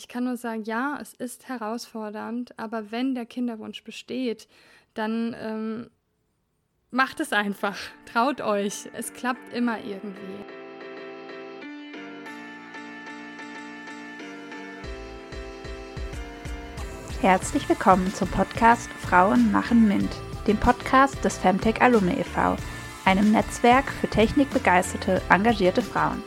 ich kann nur sagen, ja, es ist herausfordernd, aber wenn der Kinderwunsch besteht, dann ähm, macht es einfach. Traut euch. Es klappt immer irgendwie. Herzlich willkommen zum Podcast Frauen machen MINT, dem Podcast des Femtech Alumni e.V., einem Netzwerk für technikbegeisterte, engagierte Frauen.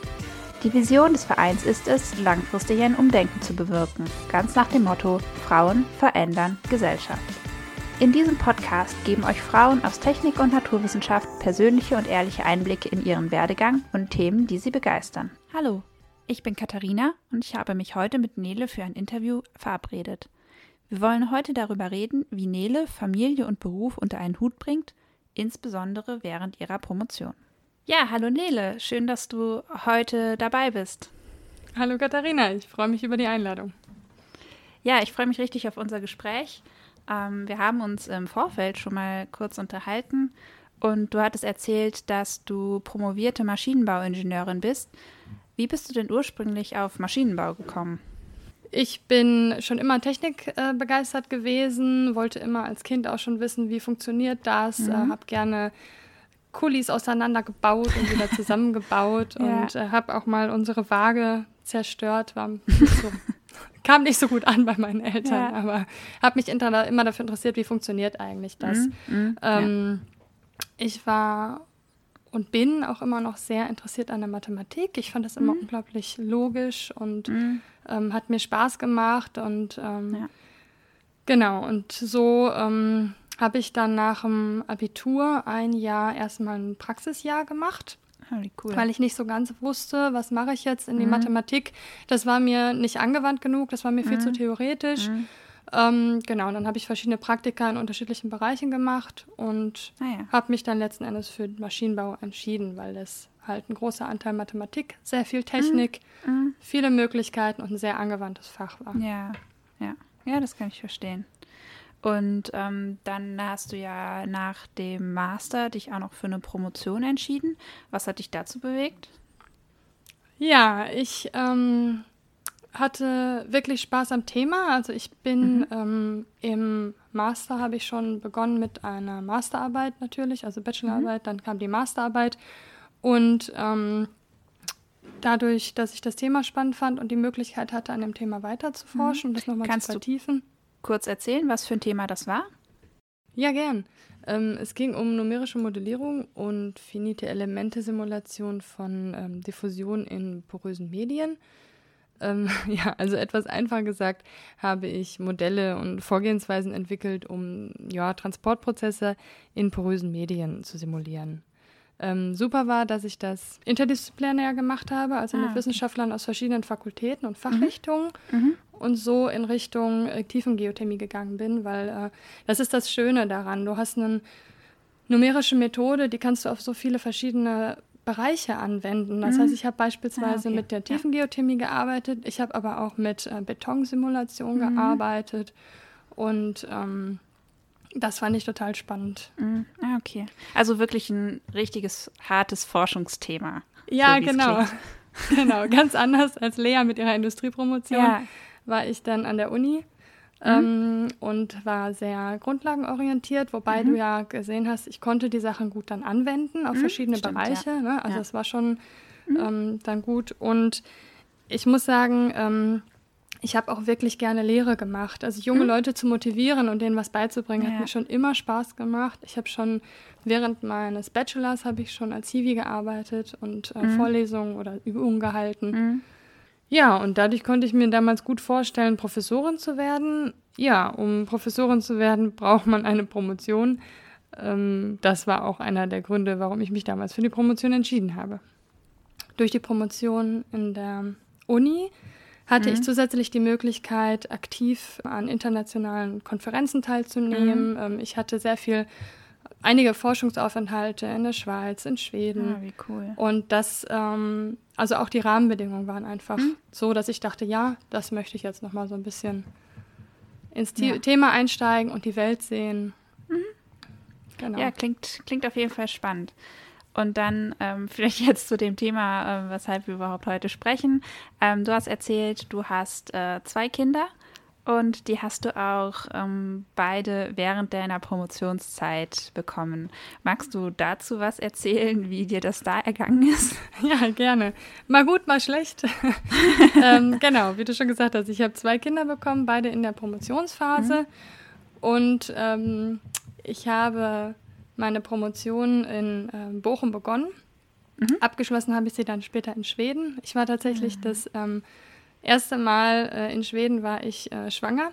Die Vision des Vereins ist es, langfristig ein Umdenken zu bewirken, ganz nach dem Motto Frauen verändern Gesellschaft. In diesem Podcast geben euch Frauen aus Technik und Naturwissenschaft persönliche und ehrliche Einblicke in ihren Werdegang und Themen, die sie begeistern. Hallo, ich bin Katharina und ich habe mich heute mit Nele für ein Interview verabredet. Wir wollen heute darüber reden, wie Nele Familie und Beruf unter einen Hut bringt, insbesondere während ihrer Promotion. Ja, hallo Nele, schön, dass du heute dabei bist. Hallo Katharina, ich freue mich über die Einladung. Ja, ich freue mich richtig auf unser Gespräch. Ähm, wir haben uns im Vorfeld schon mal kurz unterhalten und du hattest erzählt, dass du promovierte Maschinenbauingenieurin bist. Wie bist du denn ursprünglich auf Maschinenbau gekommen? Ich bin schon immer technikbegeistert äh, gewesen, wollte immer als Kind auch schon wissen, wie funktioniert das, mhm. äh, habe gerne Kulis auseinandergebaut und wieder zusammengebaut ja. und äh, habe auch mal unsere Waage zerstört, war nicht so, kam nicht so gut an bei meinen Eltern, ja. aber habe mich immer dafür interessiert, wie funktioniert eigentlich das. Mhm. Mhm. Ähm, ja. Ich war und bin auch immer noch sehr interessiert an der Mathematik. Ich fand das immer mhm. unglaublich logisch und mhm. ähm, hat mir Spaß gemacht und ähm, ja. genau und so ähm, habe ich dann nach dem Abitur ein Jahr erstmal ein Praxisjahr gemacht. Ah, cool. Weil ich nicht so ganz wusste, was mache ich jetzt in die mhm. Mathematik. Das war mir nicht angewandt genug, das war mir viel zu mhm. theoretisch. Mhm. Ähm, genau, und dann habe ich verschiedene Praktika in unterschiedlichen Bereichen gemacht und ah, ja. habe mich dann letzten Endes für Maschinenbau entschieden, weil das halt ein großer Anteil Mathematik, sehr viel Technik, mhm. mhm. viele Möglichkeiten und ein sehr angewandtes Fach war. Ja, ja, ja, das kann ich verstehen. Und ähm, dann hast du ja nach dem Master dich auch noch für eine Promotion entschieden. Was hat dich dazu bewegt? Ja, ich ähm, hatte wirklich Spaß am Thema. Also ich bin mhm. ähm, im Master habe ich schon begonnen mit einer Masterarbeit natürlich, also Bachelorarbeit, mhm. dann kam die Masterarbeit und ähm, dadurch, dass ich das Thema spannend fand und die Möglichkeit hatte, an dem Thema weiter zu forschen mhm. und das nochmal zu vertiefen. Kurz erzählen, was für ein Thema das war? Ja, gern. Ähm, es ging um numerische Modellierung und finite Elemente-Simulation von ähm, Diffusion in porösen Medien. Ähm, ja, also etwas einfach gesagt, habe ich Modelle und Vorgehensweisen entwickelt, um ja, Transportprozesse in porösen Medien zu simulieren. Ähm, super war, dass ich das interdisziplinär gemacht habe, also ah, mit okay. Wissenschaftlern aus verschiedenen Fakultäten und Fachrichtungen mhm. Mhm. und so in Richtung äh, Tiefengeothermie gegangen bin, weil äh, das ist das Schöne daran. Du hast eine numerische Methode, die kannst du auf so viele verschiedene Bereiche anwenden. Das mhm. heißt, ich habe beispielsweise ah, okay. mit der Tiefengeothermie ja. gearbeitet, ich habe aber auch mit äh, Betonsimulation mhm. gearbeitet und ähm, das fand ich total spannend. Mhm. Ah, okay. Also wirklich ein richtiges, hartes Forschungsthema. Ja, so genau. genau, ganz anders als Lea mit ihrer Industriepromotion ja. war ich dann an der Uni Mhm. Ähm, und war sehr grundlagenorientiert, wobei mhm. du ja gesehen hast, ich konnte die Sachen gut dann anwenden auf mhm, verschiedene Stimmt, Bereiche. Ja. Ne? Also es ja. war schon mhm. ähm, dann gut. Und ich muss sagen, ähm, ich habe auch wirklich gerne Lehre gemacht. Also junge mhm. Leute zu motivieren und denen was beizubringen, ja. hat mir schon immer Spaß gemacht. Ich habe schon während meines Bachelors habe ich schon als Hiwi gearbeitet und äh, mhm. Vorlesungen oder Übungen gehalten. Mhm. Ja, und dadurch konnte ich mir damals gut vorstellen, Professorin zu werden. Ja, um Professorin zu werden, braucht man eine Promotion. Ähm, das war auch einer der Gründe, warum ich mich damals für die Promotion entschieden habe. Durch die Promotion in der Uni hatte mhm. ich zusätzlich die Möglichkeit, aktiv an internationalen Konferenzen teilzunehmen. Mhm. Ähm, ich hatte sehr viel einige Forschungsaufenthalte in der Schweiz, in Schweden. Ah, wie cool. Und das, ähm, also auch die Rahmenbedingungen waren einfach mhm. so, dass ich dachte, ja, das möchte ich jetzt nochmal so ein bisschen ins ja. Thema einsteigen und die Welt sehen. Mhm. Genau. Ja, klingt, klingt auf jeden Fall spannend. Und dann ähm, vielleicht jetzt zu dem Thema, äh, weshalb wir überhaupt heute sprechen. Ähm, du hast erzählt, du hast äh, zwei Kinder und die hast du auch ähm, beide während deiner Promotionszeit bekommen. Magst du dazu was erzählen, wie dir das da ergangen ist? Ja, gerne. Mal gut, mal schlecht. ähm, genau, wie du schon gesagt hast, ich habe zwei Kinder bekommen, beide in der Promotionsphase. Mhm. Und ähm, ich habe meine Promotion in äh, Bochum begonnen. Mhm. Abgeschlossen habe ich sie dann später in Schweden. Ich war tatsächlich mhm. das ähm, erste Mal äh, in Schweden war ich äh, schwanger.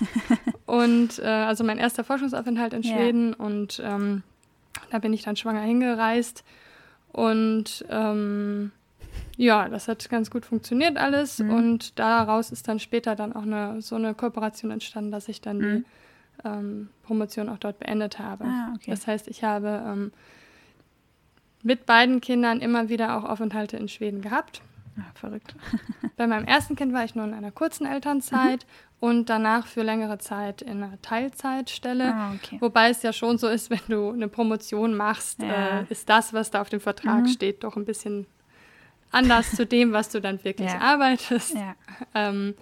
und äh, also mein erster Forschungsaufenthalt in Schweden ja. und ähm, da bin ich dann schwanger hingereist. Und ähm, ja, das hat ganz gut funktioniert alles. Mhm. Und daraus ist dann später dann auch eine, so eine Kooperation entstanden, dass ich dann mhm. die ähm, Promotion auch dort beendet habe. Ah, okay. Das heißt, ich habe ähm, mit beiden Kindern immer wieder auch Aufenthalte in Schweden gehabt. Ja, ah, verrückt. Bei meinem ersten Kind war ich nur in einer kurzen Elternzeit mhm. und danach für längere Zeit in einer Teilzeitstelle. Ah, okay. Wobei es ja schon so ist, wenn du eine Promotion machst, ja. äh, ist das, was da auf dem Vertrag mhm. steht, doch ein bisschen anders zu dem, was du dann wirklich ja. arbeitest. Ähm,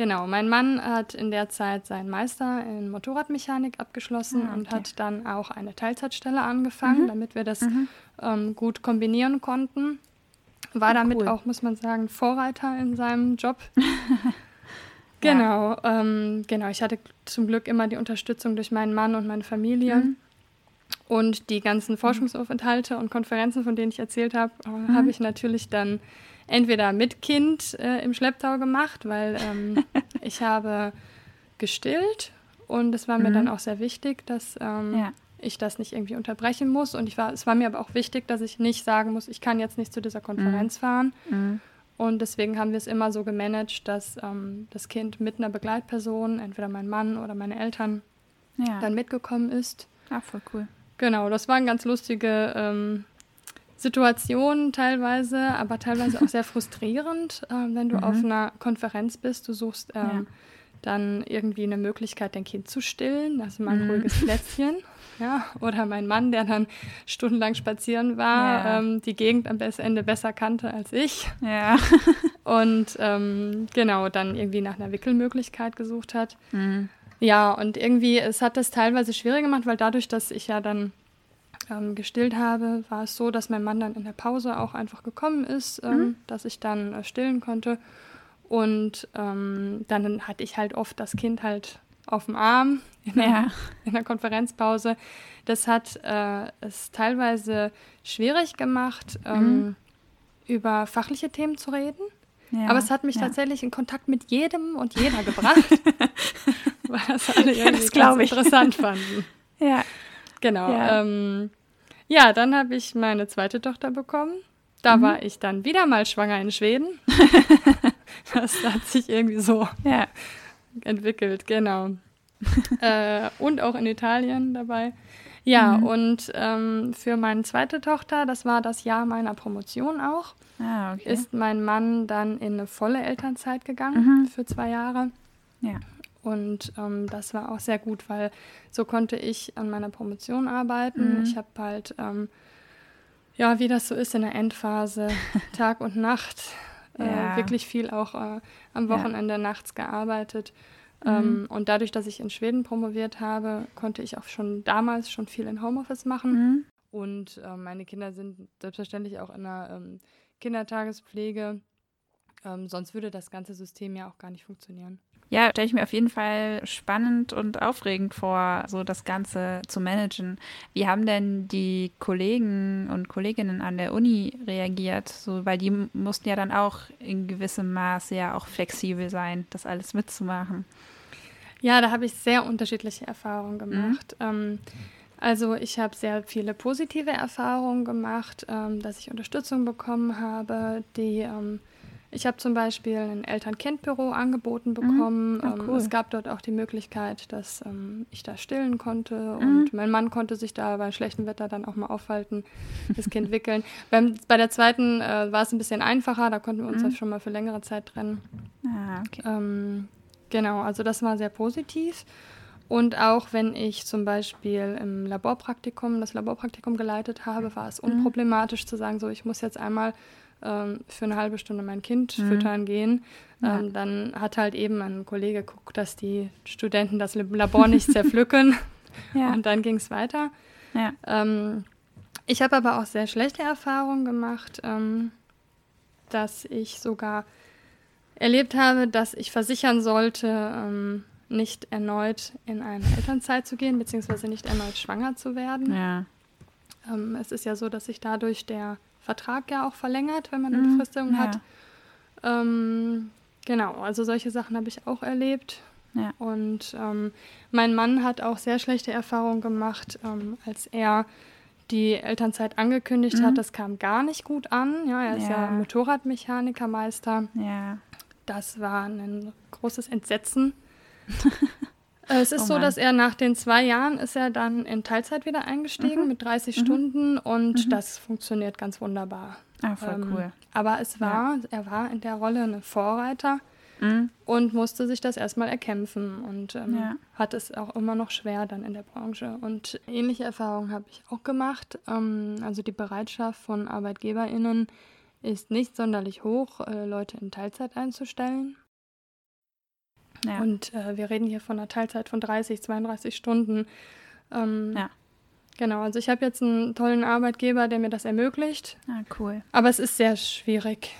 Genau, mein Mann hat in der Zeit seinen Meister in Motorradmechanik abgeschlossen ah, okay. und hat dann auch eine Teilzeitstelle angefangen, mhm. damit wir das mhm. ähm, gut kombinieren konnten. War damit cool. auch, muss man sagen, Vorreiter in seinem Job. genau, ja. ähm, genau. Ich hatte zum Glück immer die Unterstützung durch meinen Mann und meine Familie. Mhm. Und die ganzen Forschungsaufenthalte und Konferenzen, von denen ich erzählt habe, äh, mhm. habe ich natürlich dann entweder mit Kind äh, im Schlepptau gemacht, weil ähm, ich habe gestillt und es war mir mhm. dann auch sehr wichtig, dass ähm, ja. ich das nicht irgendwie unterbrechen muss. Und ich war, es war mir aber auch wichtig, dass ich nicht sagen muss, ich kann jetzt nicht zu dieser Konferenz mhm. fahren. Mhm. Und deswegen haben wir es immer so gemanagt, dass ähm, das Kind mit einer Begleitperson, entweder mein Mann oder meine Eltern, ja. dann mitgekommen ist. Ach, voll cool. Genau, das waren ganz lustige ähm, Situationen teilweise, aber teilweise auch sehr frustrierend, äh, wenn du mhm. auf einer Konferenz bist. Du suchst ähm, ja. dann irgendwie eine Möglichkeit, dein Kind zu stillen, also mal ein mhm. ruhiges Plätzchen. Ja, oder mein Mann, der dann stundenlang spazieren war, ja. ähm, die Gegend am Ende besser kannte als ich. Ja. Und ähm, genau, dann irgendwie nach einer Wickelmöglichkeit gesucht hat. Mhm. Ja, und irgendwie, es hat das teilweise schwierig gemacht, weil dadurch, dass ich ja dann ähm, gestillt habe, war es so, dass mein Mann dann in der Pause auch einfach gekommen ist, ähm, mhm. dass ich dann äh, stillen konnte. Und ähm, dann hatte ich halt oft das Kind halt auf dem Arm in, der, ja. in der Konferenzpause. Das hat äh, es teilweise schwierig gemacht, ähm, mhm. über fachliche Themen zu reden. Ja, Aber es hat mich ja. tatsächlich in Kontakt mit jedem und jeder gebracht, weil das alle ja, das interessant fanden. Ja. Genau. Ja. Ähm, ja, dann habe ich meine zweite Tochter bekommen. Da mhm. war ich dann wieder mal schwanger in Schweden. das hat sich irgendwie so ja. entwickelt, genau. äh, und auch in Italien dabei. Ja, mhm. und ähm, für meine zweite Tochter, das war das Jahr meiner Promotion auch, ah, okay. ist mein Mann dann in eine volle Elternzeit gegangen mhm. für zwei Jahre. Ja. Und ähm, das war auch sehr gut, weil so konnte ich an meiner Promotion arbeiten. Mhm. Ich habe halt, ähm, ja, wie das so ist in der Endphase, Tag und Nacht, äh, ja. wirklich viel auch äh, am Wochenende ja. nachts gearbeitet. Mhm. Ähm, und dadurch, dass ich in Schweden promoviert habe, konnte ich auch schon damals schon viel in Homeoffice machen. Mhm. Und äh, meine Kinder sind selbstverständlich auch in der ähm, Kindertagespflege. Ähm, sonst würde das ganze System ja auch gar nicht funktionieren. Ja, stelle ich mir auf jeden Fall spannend und aufregend vor, so das Ganze zu managen. Wie haben denn die Kollegen und Kolleginnen an der Uni reagiert? So, weil die mussten ja dann auch in gewissem Maße ja auch flexibel sein, das alles mitzumachen. Ja, da habe ich sehr unterschiedliche Erfahrungen mhm. gemacht. Mhm. Ähm, also ich habe sehr viele positive Erfahrungen gemacht, ähm, dass ich Unterstützung bekommen habe, die ähm, ich habe zum Beispiel ein Eltern-Kind-Büro angeboten mhm. bekommen. Mhm. Oh, cool. es gab dort auch die Möglichkeit, dass ähm, ich da stillen konnte mhm. und mein Mann konnte sich da bei schlechtem Wetter dann auch mal aufhalten, das Kind wickeln. Beim, bei der zweiten äh, war es ein bisschen einfacher, da konnten wir uns mhm. schon mal für längere Zeit trennen. Ah, okay. Ähm, genau, also das war sehr positiv. Und auch wenn ich zum Beispiel im Laborpraktikum, das Laborpraktikum geleitet habe, war es mhm. unproblematisch zu sagen, so ich muss jetzt einmal ähm, für eine halbe Stunde mein Kind mhm. füttern gehen. Ähm, ja. Dann hat halt eben ein Kollege geguckt, dass die Studenten das Labor nicht zerpflücken. ja. Und dann ging es weiter. Ja. Ähm, ich habe aber auch sehr schlechte Erfahrungen gemacht, ähm, dass ich sogar erlebt habe, dass ich versichern sollte, ähm, nicht erneut in eine Elternzeit zu gehen, beziehungsweise nicht erneut schwanger zu werden. Ja. Ähm, es ist ja so, dass sich dadurch der Vertrag ja auch verlängert, wenn man eine mhm, Befristung ja. hat. Ähm, genau, also solche Sachen habe ich auch erlebt. Ja. Und ähm, mein Mann hat auch sehr schlechte Erfahrungen gemacht, ähm, als er die Elternzeit angekündigt mhm. hat. Das kam gar nicht gut an. Ja, er ist ja, ja Motorradmechanikermeister. Ja. Das war ein großes Entsetzen. es ist oh so, dass er nach den zwei Jahren ist er dann in Teilzeit wieder eingestiegen mhm. mit 30 mhm. Stunden und mhm. das funktioniert ganz wunderbar. Ah, voll ähm, cool. Aber es war, ja. er war in der Rolle ein Vorreiter mhm. und musste sich das erstmal erkämpfen und ähm, ja. hat es auch immer noch schwer dann in der Branche. Und ähnliche Erfahrungen habe ich auch gemacht. Ähm, also die Bereitschaft von ArbeitgeberInnen ist nicht sonderlich hoch, äh, Leute in Teilzeit einzustellen. Ja. Und äh, wir reden hier von einer Teilzeit von 30, 32 Stunden. Ähm, ja. Genau, also ich habe jetzt einen tollen Arbeitgeber, der mir das ermöglicht. Ah, cool. Aber es ist sehr schwierig.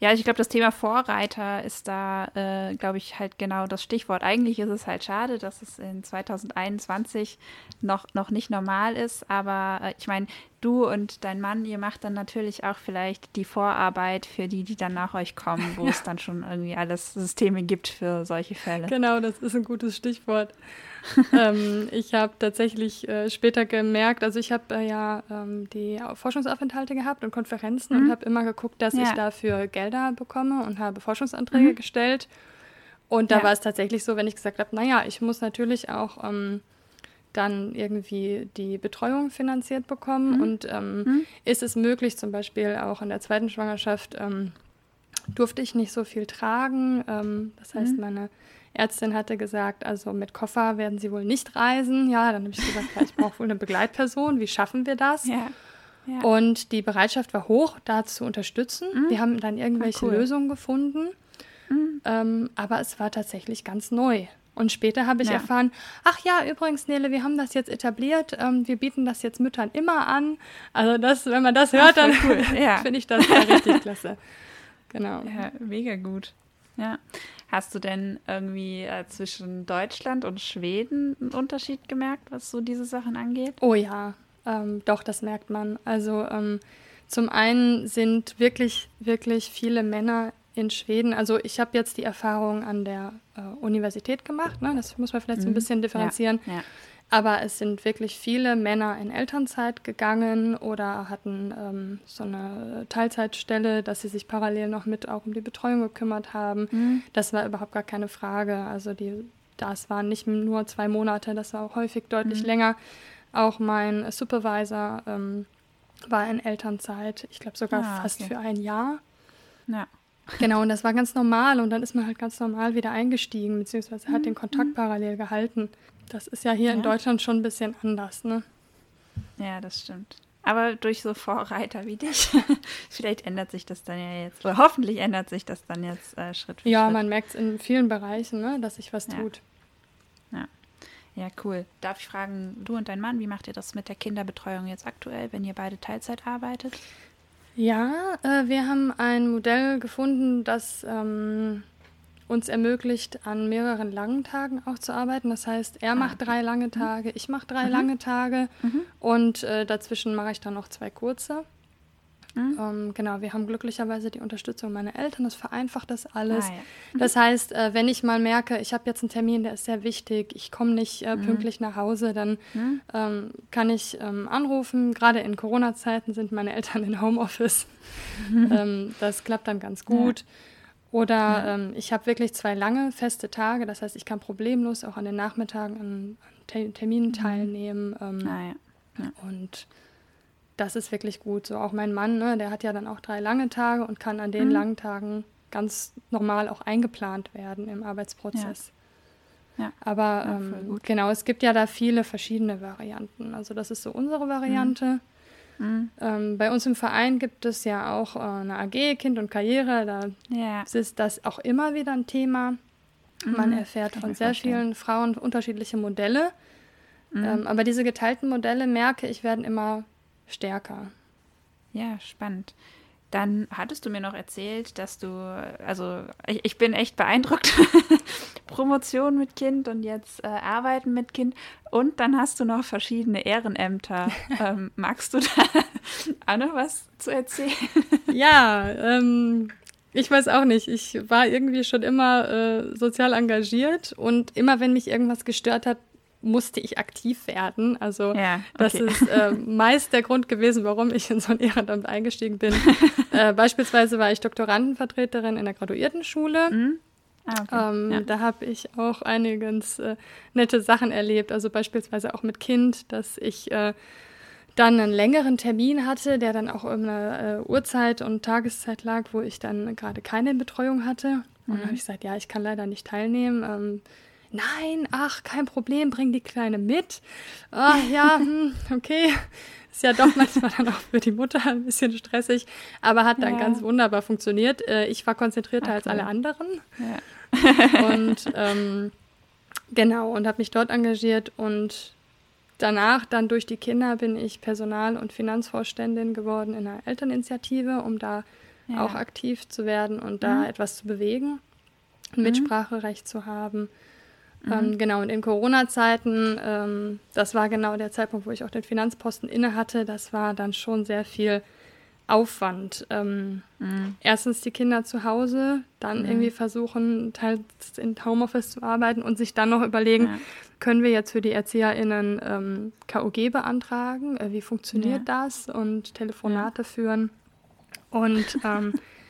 Ja, ich glaube, das Thema Vorreiter ist da, äh, glaube ich, halt genau das Stichwort. Eigentlich ist es halt schade, dass es in 2021 noch, noch nicht normal ist. Aber äh, ich meine, du und dein Mann, ihr macht dann natürlich auch vielleicht die Vorarbeit für die, die dann nach euch kommen, wo ja. es dann schon irgendwie alles Systeme gibt für solche Fälle. Genau, das ist ein gutes Stichwort. ähm, ich habe tatsächlich äh, später gemerkt, also ich habe äh, ja ähm, die Forschungsaufenthalte gehabt und Konferenzen mhm. und habe immer geguckt, dass ja. ich dafür Gelder bekomme und habe Forschungsanträge mhm. gestellt. Und da ja. war es tatsächlich so, wenn ich gesagt habe, naja, ich muss natürlich auch ähm, dann irgendwie die Betreuung finanziert bekommen. Mhm. Und ähm, mhm. ist es möglich, zum Beispiel auch in der zweiten Schwangerschaft ähm, durfte ich nicht so viel tragen. Ähm, das heißt, mhm. meine Ärztin hatte gesagt, also mit Koffer werden sie wohl nicht reisen. Ja, dann habe ich gesagt, ja, ich brauche wohl eine Begleitperson. Wie schaffen wir das? Ja. Ja. Und die Bereitschaft war hoch, da zu unterstützen. Mhm. Wir haben dann irgendwelche cool. Lösungen gefunden. Mhm. Ähm, aber es war tatsächlich ganz neu. Und später habe ich ja. erfahren, ach ja, übrigens, Nele, wir haben das jetzt etabliert, ähm, wir bieten das jetzt Müttern immer an. Also das, wenn man das hört, ach, dann cool. ja. finde ich das ja richtig klasse. Genau. Ja, mega gut. Ja. Hast du denn irgendwie äh, zwischen Deutschland und Schweden einen Unterschied gemerkt, was so diese Sachen angeht? Oh ja, ähm, doch, das merkt man. Also ähm, zum einen sind wirklich, wirklich viele Männer in Schweden, also ich habe jetzt die Erfahrung an der äh, Universität gemacht, ne? das muss man vielleicht so ein mhm. bisschen differenzieren. Ja, ja. Aber es sind wirklich viele Männer in Elternzeit gegangen oder hatten ähm, so eine Teilzeitstelle, dass sie sich parallel noch mit auch um die Betreuung gekümmert haben. Mhm. Das war überhaupt gar keine Frage. Also die, das waren nicht nur zwei Monate, das war auch häufig deutlich mhm. länger. Auch mein Supervisor ähm, war in Elternzeit, ich glaube sogar ah, fast okay. für ein Jahr. Ja. Genau, und das war ganz normal und dann ist man halt ganz normal wieder eingestiegen, beziehungsweise hat mhm. den Kontakt mhm. parallel gehalten. Das ist ja hier ja. in Deutschland schon ein bisschen anders, ne? Ja, das stimmt. Aber durch so Vorreiter wie dich, vielleicht ändert sich das dann ja jetzt, oder hoffentlich ändert sich das dann jetzt äh, Schritt für ja, Schritt. Ja, man merkt es in vielen Bereichen, ne, dass sich was ja. tut. Ja. Ja, cool. Darf ich fragen, du und dein Mann, wie macht ihr das mit der Kinderbetreuung jetzt aktuell, wenn ihr beide Teilzeit arbeitet? Ja, äh, wir haben ein Modell gefunden, das ähm, uns ermöglicht, an mehreren langen Tagen auch zu arbeiten. Das heißt, er ah, macht drei lange mhm. Tage, ich mache drei mhm. lange Tage mhm. und äh, dazwischen mache ich dann noch zwei kurze. Mhm. Ähm, genau, wir haben glücklicherweise die Unterstützung meiner Eltern. Das vereinfacht das alles. Ah, ja. mhm. Das heißt, äh, wenn ich mal merke, ich habe jetzt einen Termin, der ist sehr wichtig, ich komme nicht äh, mhm. pünktlich nach Hause, dann ähm, kann ich ähm, anrufen. Gerade in Corona-Zeiten sind meine Eltern in Homeoffice. Ähm, das klappt dann ganz gut. Ja. Oder ja. ähm, ich habe wirklich zwei lange feste Tage, das heißt, ich kann problemlos auch an den Nachmittagen an, an Terminen mhm. teilnehmen. Ähm, ah, ja. Ja. Und das ist wirklich gut. So auch mein Mann, ne, der hat ja dann auch drei lange Tage und kann an den mhm. langen Tagen ganz normal auch eingeplant werden im Arbeitsprozess. Ja. Aber ähm, genau, es gibt ja da viele verschiedene Varianten. Also das ist so unsere Variante. Mhm. Mhm. Ähm, bei uns im Verein gibt es ja auch äh, eine AG, Kind und Karriere. Da ja. ist das auch immer wieder ein Thema. Mhm. Man erfährt von sehr vielen Frauen unterschiedliche Modelle. Mhm. Ähm, aber diese geteilten Modelle, merke ich, werden immer stärker. Ja, spannend. Dann hattest du mir noch erzählt, dass du, also ich, ich bin echt beeindruckt, Promotion mit Kind und jetzt äh, Arbeiten mit Kind. Und dann hast du noch verschiedene Ehrenämter. ähm, magst du da auch noch was zu erzählen? ja, ähm, ich weiß auch nicht. Ich war irgendwie schon immer äh, sozial engagiert und immer wenn mich irgendwas gestört hat, musste ich aktiv werden. Also ja, okay. das ist äh, meist der Grund gewesen, warum ich in so ein Ehrenamt eingestiegen bin. äh, beispielsweise war ich Doktorandenvertreterin in der Graduiertenschule. Mhm. Ah, okay. ähm, ja. Da habe ich auch einige ganz äh, nette Sachen erlebt. Also beispielsweise auch mit Kind, dass ich äh, dann einen längeren Termin hatte, der dann auch um eine äh, Uhrzeit und Tageszeit lag, wo ich dann gerade keine Betreuung hatte. Und mhm. dann habe ich gesagt, ja, ich kann leider nicht teilnehmen. Ähm, nein, ach, kein Problem, bring die Kleine mit. Ach ja, hm, okay. Ist ja doch manchmal dann auch für die Mutter ein bisschen stressig, aber hat dann ja. ganz wunderbar funktioniert. Äh, ich war konzentrierter ach, als alle anderen. Ja. und ähm, genau, und habe mich dort engagiert und danach dann durch die Kinder bin ich Personal- und Finanzvorständin geworden in einer Elterninitiative, um da ja. auch aktiv zu werden und da mhm. etwas zu bewegen, mhm. Mitspracherecht zu haben. Mhm. Ähm, genau, und in Corona-Zeiten, ähm, das war genau der Zeitpunkt, wo ich auch den Finanzposten inne hatte, das war dann schon sehr viel Aufwand. Ähm, mhm. Erstens die Kinder zu Hause, dann mhm. irgendwie versuchen, teils in Homeoffice zu arbeiten und sich dann noch überlegen, ja. können wir jetzt für die ErzieherInnen ähm, KOG beantragen? Äh, wie funktioniert ja. das? Und Telefonate ja. führen. Und ähm,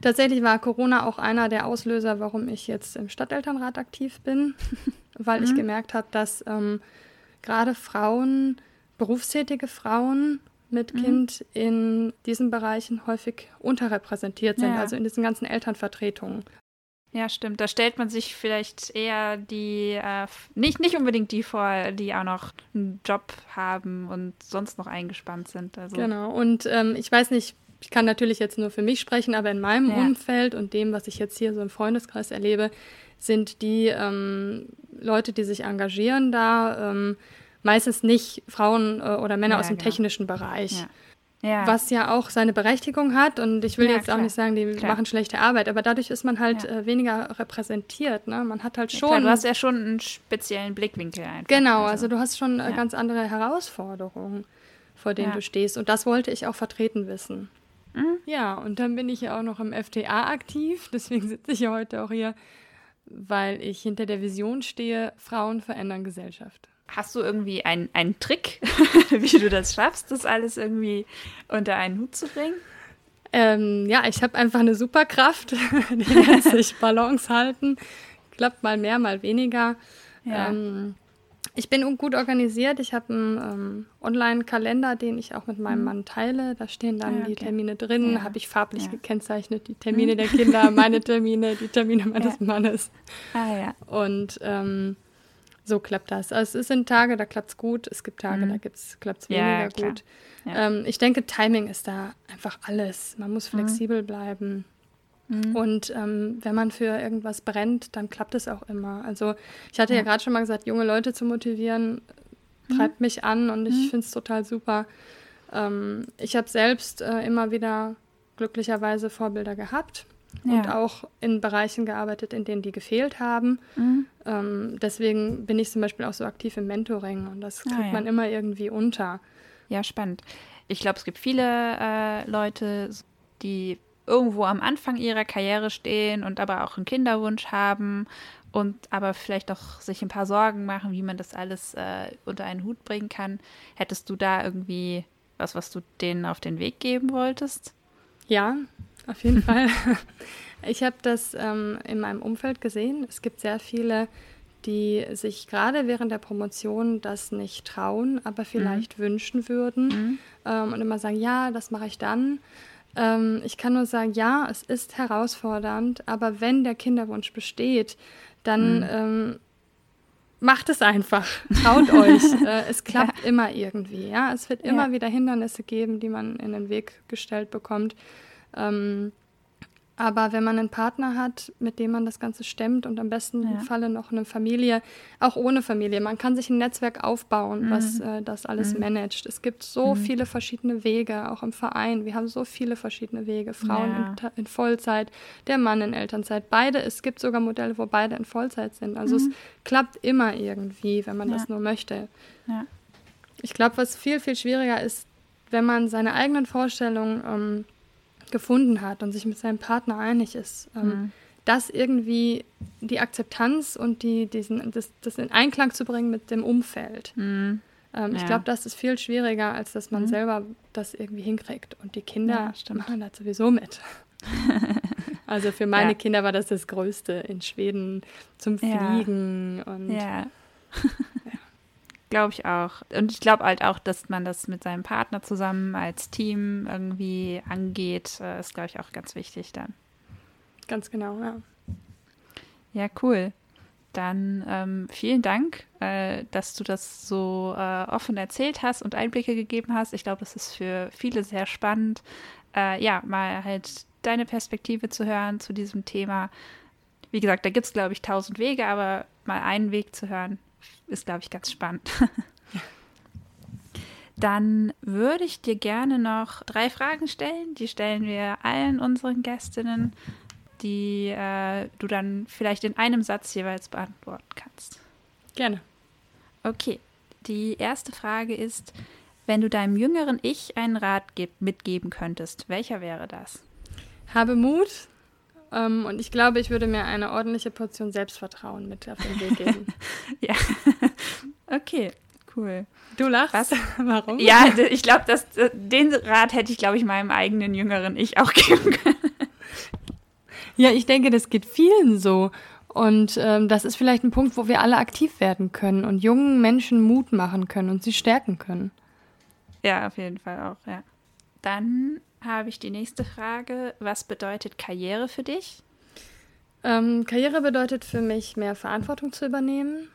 Tatsächlich war Corona auch einer der Auslöser, warum ich jetzt im Stadtelternrat aktiv bin, weil mhm. ich gemerkt habe, dass ähm, gerade Frauen, berufstätige Frauen mit mhm. Kind in diesen Bereichen häufig unterrepräsentiert sind, ja. also in diesen ganzen Elternvertretungen. Ja, stimmt. Da stellt man sich vielleicht eher die, äh, nicht, nicht unbedingt die vor, die auch noch einen Job haben und sonst noch eingespannt sind. Also. Genau. Und ähm, ich weiß nicht, ich kann natürlich jetzt nur für mich sprechen, aber in meinem ja. Umfeld und dem, was ich jetzt hier so im Freundeskreis erlebe, sind die ähm, Leute, die sich engagieren, da ähm, meistens nicht Frauen äh, oder Männer ja, aus dem genau. technischen Bereich. Ja. Ja. Was ja auch seine Berechtigung hat. Und ich will ja, jetzt klar. auch nicht sagen, die klar. machen schlechte Arbeit, aber dadurch ist man halt ja. äh, weniger repräsentiert. Ne? Man hat halt schon. Klar, du hast ja schon einen speziellen Blickwinkel einfach. Genau, also, also du hast schon äh, ganz andere Herausforderungen, vor denen du stehst. Und das wollte ich auch vertreten wissen. Mhm. Ja, und dann bin ich ja auch noch im FTA aktiv. Deswegen sitze ich ja heute auch hier, weil ich hinter der Vision stehe, Frauen verändern Gesellschaft. Hast du irgendwie einen, einen Trick, wie du das schaffst, das alles irgendwie unter einen Hut zu bringen? Ähm, ja, ich habe einfach eine Superkraft, die nennt sich Balance halten. Klappt mal mehr, mal weniger. Ja. Ähm, ich bin gut organisiert. Ich habe einen ähm, Online-Kalender, den ich auch mit meinem mhm. Mann teile. Da stehen dann ah, okay. die Termine drin. Ja. Habe ich farblich ja. gekennzeichnet. Die Termine mhm. der Kinder, meine Termine, die Termine meines ja. Mannes. Ah, ja. Und ähm, so klappt das. Also es sind Tage, da klappt es gut. Es gibt Tage, mhm. da klappt es weniger gut. Ähm, ich denke, Timing ist da einfach alles. Man muss mhm. flexibel bleiben. Mhm. Und ähm, wenn man für irgendwas brennt, dann klappt es auch immer. Also ich hatte ja, ja gerade schon mal gesagt, junge Leute zu motivieren, mhm. treibt mich an und ich mhm. finde es total super. Ähm, ich habe selbst äh, immer wieder glücklicherweise Vorbilder gehabt ja. und auch in Bereichen gearbeitet, in denen die gefehlt haben. Mhm. Ähm, deswegen bin ich zum Beispiel auch so aktiv im Mentoring und das ah, kriegt ah, ja. man immer irgendwie unter. Ja, spannend. Ich glaube, es gibt viele äh, Leute, die irgendwo am Anfang ihrer Karriere stehen und aber auch einen Kinderwunsch haben und aber vielleicht auch sich ein paar Sorgen machen, wie man das alles äh, unter einen Hut bringen kann. Hättest du da irgendwie was, was du denen auf den Weg geben wolltest? Ja, auf jeden Fall. Ich habe das ähm, in meinem Umfeld gesehen. Es gibt sehr viele, die sich gerade während der Promotion das nicht trauen, aber vielleicht mhm. wünschen würden mhm. ähm, und immer sagen, ja, das mache ich dann. Ähm, ich kann nur sagen, ja, es ist herausfordernd, aber wenn der Kinderwunsch besteht, dann mhm. ähm, macht es einfach. Traut euch. Äh, es klappt ja. immer irgendwie. Ja, es wird immer ja. wieder Hindernisse geben, die man in den Weg gestellt bekommt. Ähm, aber wenn man einen Partner hat, mit dem man das Ganze stemmt und am besten ja. Falle noch eine Familie, auch ohne Familie, man kann sich ein Netzwerk aufbauen, mhm. was äh, das alles mhm. managt. Es gibt so mhm. viele verschiedene Wege, auch im Verein. Wir haben so viele verschiedene Wege. Frauen ja. in, in, Vollzeit, der Mann in Elternzeit. Beide, es gibt sogar Modelle, wo beide in Vollzeit sind. Also es mhm. klappt immer irgendwie, wenn man ja. das nur möchte. Ich glaube, was viel, viel schwieriger ist, wenn man seine eigenen Vorstellungen ähm, gefunden hat und sich mit seinem Partner einig ist, ähm, mhm. das irgendwie die Akzeptanz und die, diesen, das, das in Einklang zu bringen mit dem Umfeld. Mhm. Ähm, ja. Ich glaube, das ist viel schwieriger, als dass man mhm. selber das irgendwie hinkriegt. Und die Kinder ja, machen das sowieso mit. also für meine ja. Kinder war das das Größte in Schweden zum Fliegen und ja. Glaube ich auch. Und ich glaube halt auch, dass man das mit seinem Partner zusammen als Team irgendwie angeht, äh, ist, glaube ich, auch ganz wichtig dann. Ganz genau, ja. Ja, cool. Dann ähm, vielen Dank, äh, dass du das so äh, offen erzählt hast und Einblicke gegeben hast. Ich glaube, das ist für viele sehr spannend, äh, ja, mal halt deine Perspektive zu hören zu diesem Thema. Wie gesagt, da gibt es, glaube ich, tausend Wege, aber mal einen Weg zu hören, ist, glaube ich, ganz spannend. Dann würde ich dir gerne noch drei Fragen stellen. Die stellen wir allen unseren Gästinnen, die äh, du dann vielleicht in einem Satz jeweils beantworten kannst. Gerne. Okay. Die erste Frage ist, wenn du deinem jüngeren Ich einen Rat mitgeben könntest, welcher wäre das? Habe Mut, ähm, und ich glaube, ich würde mir eine ordentliche Portion Selbstvertrauen mit auf den Weg geben. ja. okay, cool. Du lachst? Was? Warum? Ja, ich glaube, den Rat hätte ich, glaube ich, meinem eigenen jüngeren Ich auch geben können. Ja, ich denke, das geht vielen so. Und ähm, das ist vielleicht ein Punkt, wo wir alle aktiv werden können und jungen Menschen Mut machen können und sie stärken können. Ja, auf jeden Fall auch, ja. Dann habe ich die nächste Frage. Was bedeutet Karriere für dich? Ähm, Karriere bedeutet für mich, mehr Verantwortung zu übernehmen, mhm.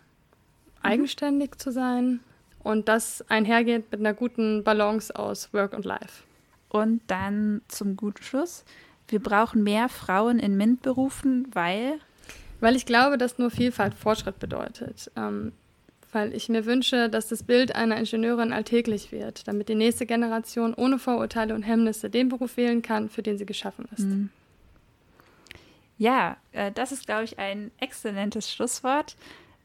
eigenständig zu sein und das einhergeht mit einer guten Balance aus Work und Life. Und dann zum guten Schluss. Wir brauchen mehr Frauen in MINT-Berufen, weil? Weil ich glaube, dass nur Vielfalt Fortschritt bedeutet. Ähm, weil ich mir wünsche, dass das Bild einer Ingenieurin alltäglich wird, damit die nächste Generation ohne Vorurteile und Hemmnisse den Beruf wählen kann, für den sie geschaffen ist. Mhm. Ja, äh, das ist, glaube ich, ein exzellentes Schlusswort.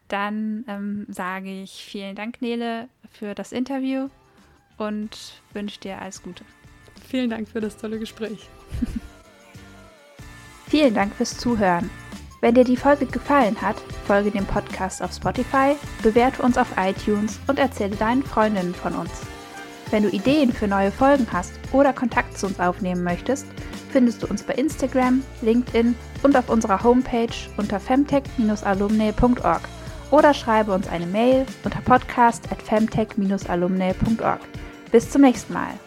Dann ähm, sage ich vielen Dank, Nele, für das Interview und wünsche dir alles Gute. Vielen Dank für das tolle Gespräch. vielen Dank fürs Zuhören. Wenn dir die Folge gefallen hat, folge dem Podcast auf Spotify, bewerte uns auf iTunes und erzähle deinen Freundinnen von uns. Wenn du Ideen für neue Folgen hast oder Kontakt zu uns aufnehmen möchtest, findest du uns bei Instagram, LinkedIn und auf unserer Homepage unter femtech-alumni.org oder schreibe uns eine Mail unter podcast at femtech-alumni.org. Bis zum nächsten Mal.